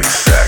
space.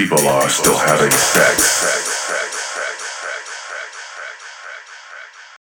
People are still having sex.